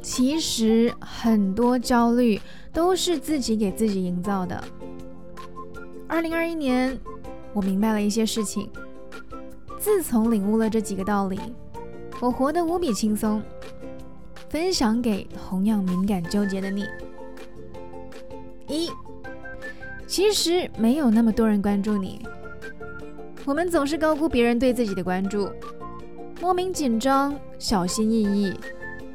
其实很多焦虑都是自己给自己营造的。二零二一年，我明白了一些事情。自从领悟了这几个道理，我活得无比轻松。分享给同样敏感纠结的你：一，其实没有那么多人关注你。我们总是高估别人对自己的关注，莫名紧张，小心翼翼。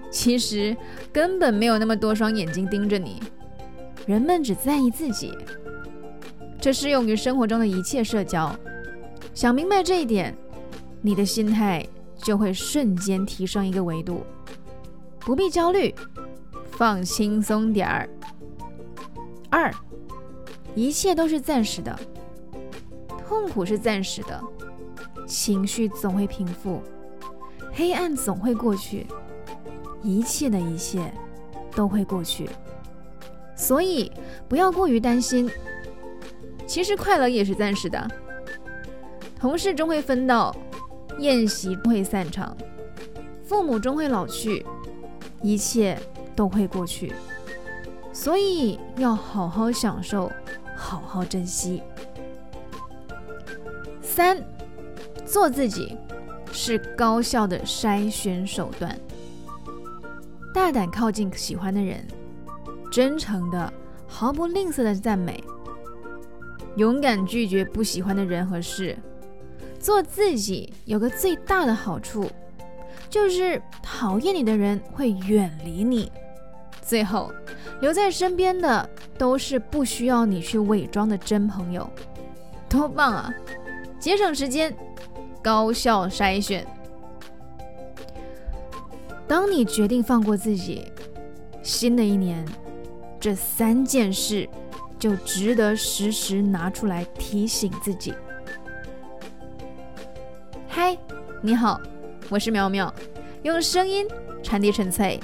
其实根本没有那么多双眼睛盯着你，人们只在意自己。这适用于生活中的一切社交。想明白这一点，你的心态就会瞬间提升一个维度，不必焦虑，放轻松点儿。二，一切都是暂时的，痛苦是暂时的，情绪总会平复，黑暗总会过去。一切的一切都会过去，所以不要过于担心。其实快乐也是暂时的，同事终会分道，宴席终会散场，父母终会老去，一切都会过去，所以要好好享受，好好珍惜。三，做自己是高效的筛选手段。大胆靠近喜欢的人，真诚的、毫不吝啬的赞美，勇敢拒绝不喜欢的人和事。做自己有个最大的好处，就是讨厌你的人会远离你，最后留在身边的都是不需要你去伪装的真朋友，多棒啊！节省时间，高效筛选。当你决定放过自己，新的一年，这三件事就值得时时拿出来提醒自己。嗨，你好，我是苗苗，用声音传递纯粹。